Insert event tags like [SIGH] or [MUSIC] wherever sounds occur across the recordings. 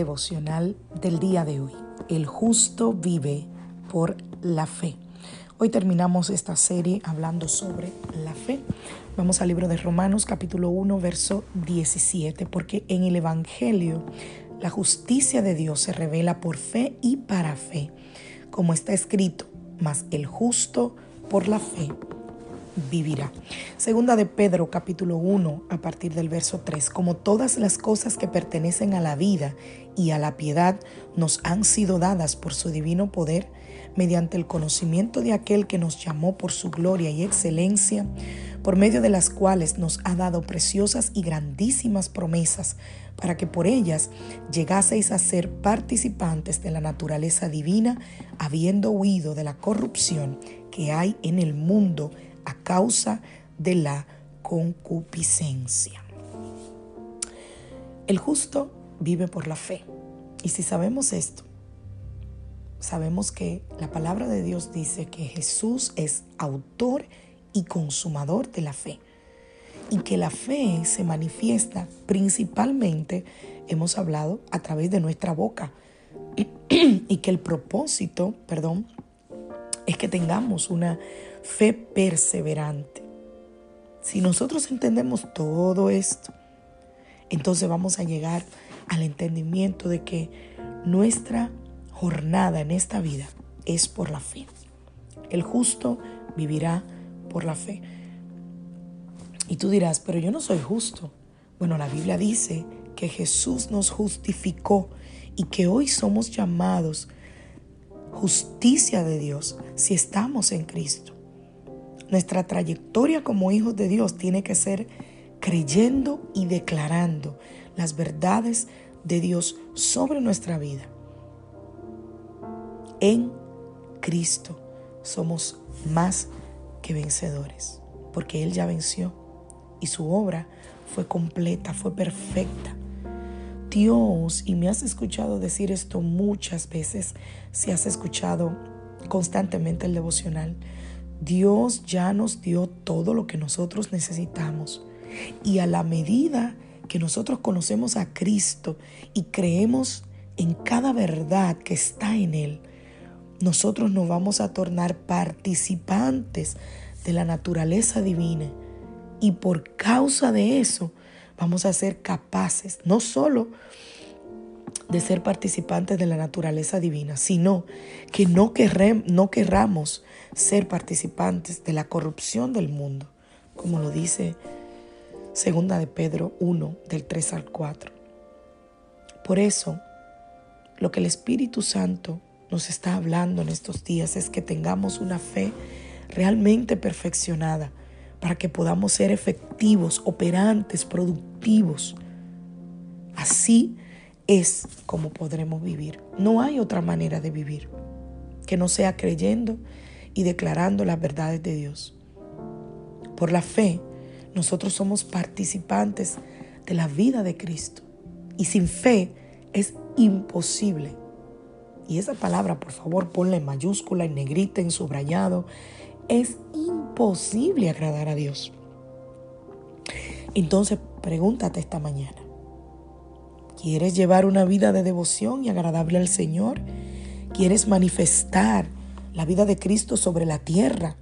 Devocional del día de hoy. El justo vive por la fe. Hoy terminamos esta serie hablando sobre la fe. Vamos al libro de Romanos capítulo 1 verso 17, porque en el Evangelio la justicia de Dios se revela por fe y para fe, como está escrito, mas el justo por la fe vivirá. Segunda de Pedro capítulo 1 a partir del verso 3. Como todas las cosas que pertenecen a la vida y a la piedad nos han sido dadas por su divino poder, mediante el conocimiento de aquel que nos llamó por su gloria y excelencia, por medio de las cuales nos ha dado preciosas y grandísimas promesas, para que por ellas llegaseis a ser participantes de la naturaleza divina, habiendo huido de la corrupción que hay en el mundo a causa de la concupiscencia. El justo vive por la fe. Y si sabemos esto, sabemos que la palabra de Dios dice que Jesús es autor y consumador de la fe. Y que la fe se manifiesta principalmente, hemos hablado, a través de nuestra boca. [CLEARS THROAT] y que el propósito, perdón, es que tengamos una fe perseverante. Si nosotros entendemos todo esto, entonces vamos a llegar al entendimiento de que nuestra jornada en esta vida es por la fe. El justo vivirá por la fe. Y tú dirás, pero yo no soy justo. Bueno, la Biblia dice que Jesús nos justificó y que hoy somos llamados justicia de Dios si estamos en Cristo. Nuestra trayectoria como hijos de Dios tiene que ser creyendo y declarando las verdades de Dios sobre nuestra vida. En Cristo somos más que vencedores, porque Él ya venció y su obra fue completa, fue perfecta. Dios, y me has escuchado decir esto muchas veces, si has escuchado constantemente el devocional, Dios ya nos dio todo lo que nosotros necesitamos. Y a la medida que nosotros conocemos a Cristo y creemos en cada verdad que está en Él, nosotros nos vamos a tornar participantes de la naturaleza divina. Y por causa de eso vamos a ser capaces no solo de ser participantes de la naturaleza divina, sino que no, no querramos ser participantes de la corrupción del mundo, como lo dice segunda de Pedro 1 del 3 al 4. Por eso, lo que el Espíritu Santo nos está hablando en estos días es que tengamos una fe realmente perfeccionada para que podamos ser efectivos, operantes, productivos. Así es como podremos vivir. No hay otra manera de vivir que no sea creyendo y declarando las verdades de Dios. Por la fe, nosotros somos participantes de la vida de Cristo. Y sin fe es imposible. Y esa palabra, por favor, ponla en mayúscula, en negrita, en subrayado. Es imposible agradar a Dios. Entonces, pregúntate esta mañana. ¿Quieres llevar una vida de devoción y agradable al Señor? ¿Quieres manifestar la vida de Cristo sobre la tierra?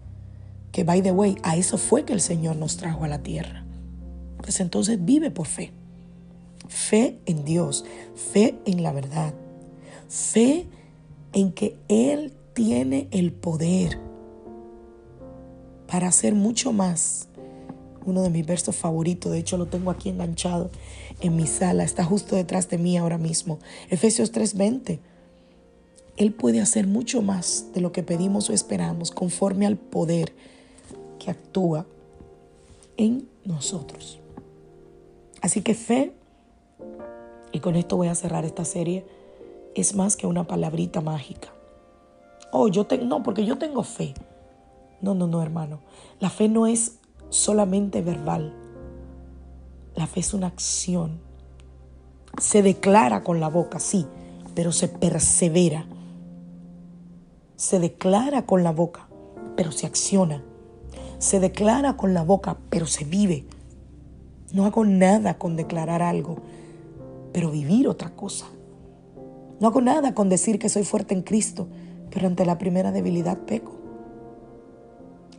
Que, by the way, a eso fue que el Señor nos trajo a la tierra. Pues entonces vive por fe. Fe en Dios, fe en la verdad, fe en que Él tiene el poder para hacer mucho más uno de mis versos favoritos, de hecho lo tengo aquí enganchado en mi sala, está justo detrás de mí ahora mismo. Efesios 3:20. Él puede hacer mucho más de lo que pedimos o esperamos conforme al poder que actúa en nosotros. Así que fe, y con esto voy a cerrar esta serie, es más que una palabrita mágica. Oh, yo tengo, no, porque yo tengo fe. No, no, no, hermano. La fe no es solamente verbal. La fe es una acción. Se declara con la boca, sí, pero se persevera. Se declara con la boca, pero se acciona. Se declara con la boca, pero se vive. No hago nada con declarar algo, pero vivir otra cosa. No hago nada con decir que soy fuerte en Cristo, pero ante la primera debilidad peco.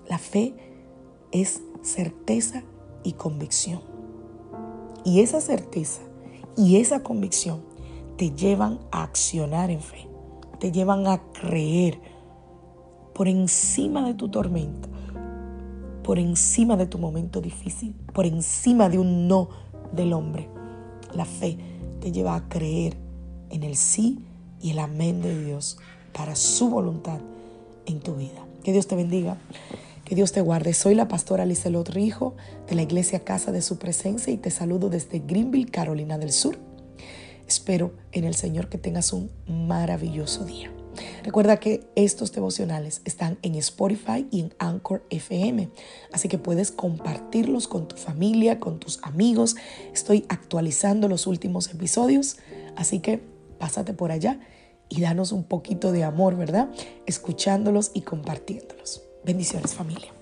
La fe es certeza y convicción. Y esa certeza y esa convicción te llevan a accionar en fe, te llevan a creer por encima de tu tormenta, por encima de tu momento difícil, por encima de un no del hombre. La fe te lleva a creer en el sí y el amén de Dios para su voluntad en tu vida. Que Dios te bendiga. Que Dios te guarde. Soy la pastora Lizelot Rijo de la iglesia Casa de Su Presencia y te saludo desde Greenville, Carolina del Sur. Espero en el Señor que tengas un maravilloso día. Recuerda que estos devocionales están en Spotify y en Anchor FM, así que puedes compartirlos con tu familia, con tus amigos. Estoy actualizando los últimos episodios, así que pásate por allá y danos un poquito de amor, ¿verdad? Escuchándolos y compartiéndolos. Bendiciones familia.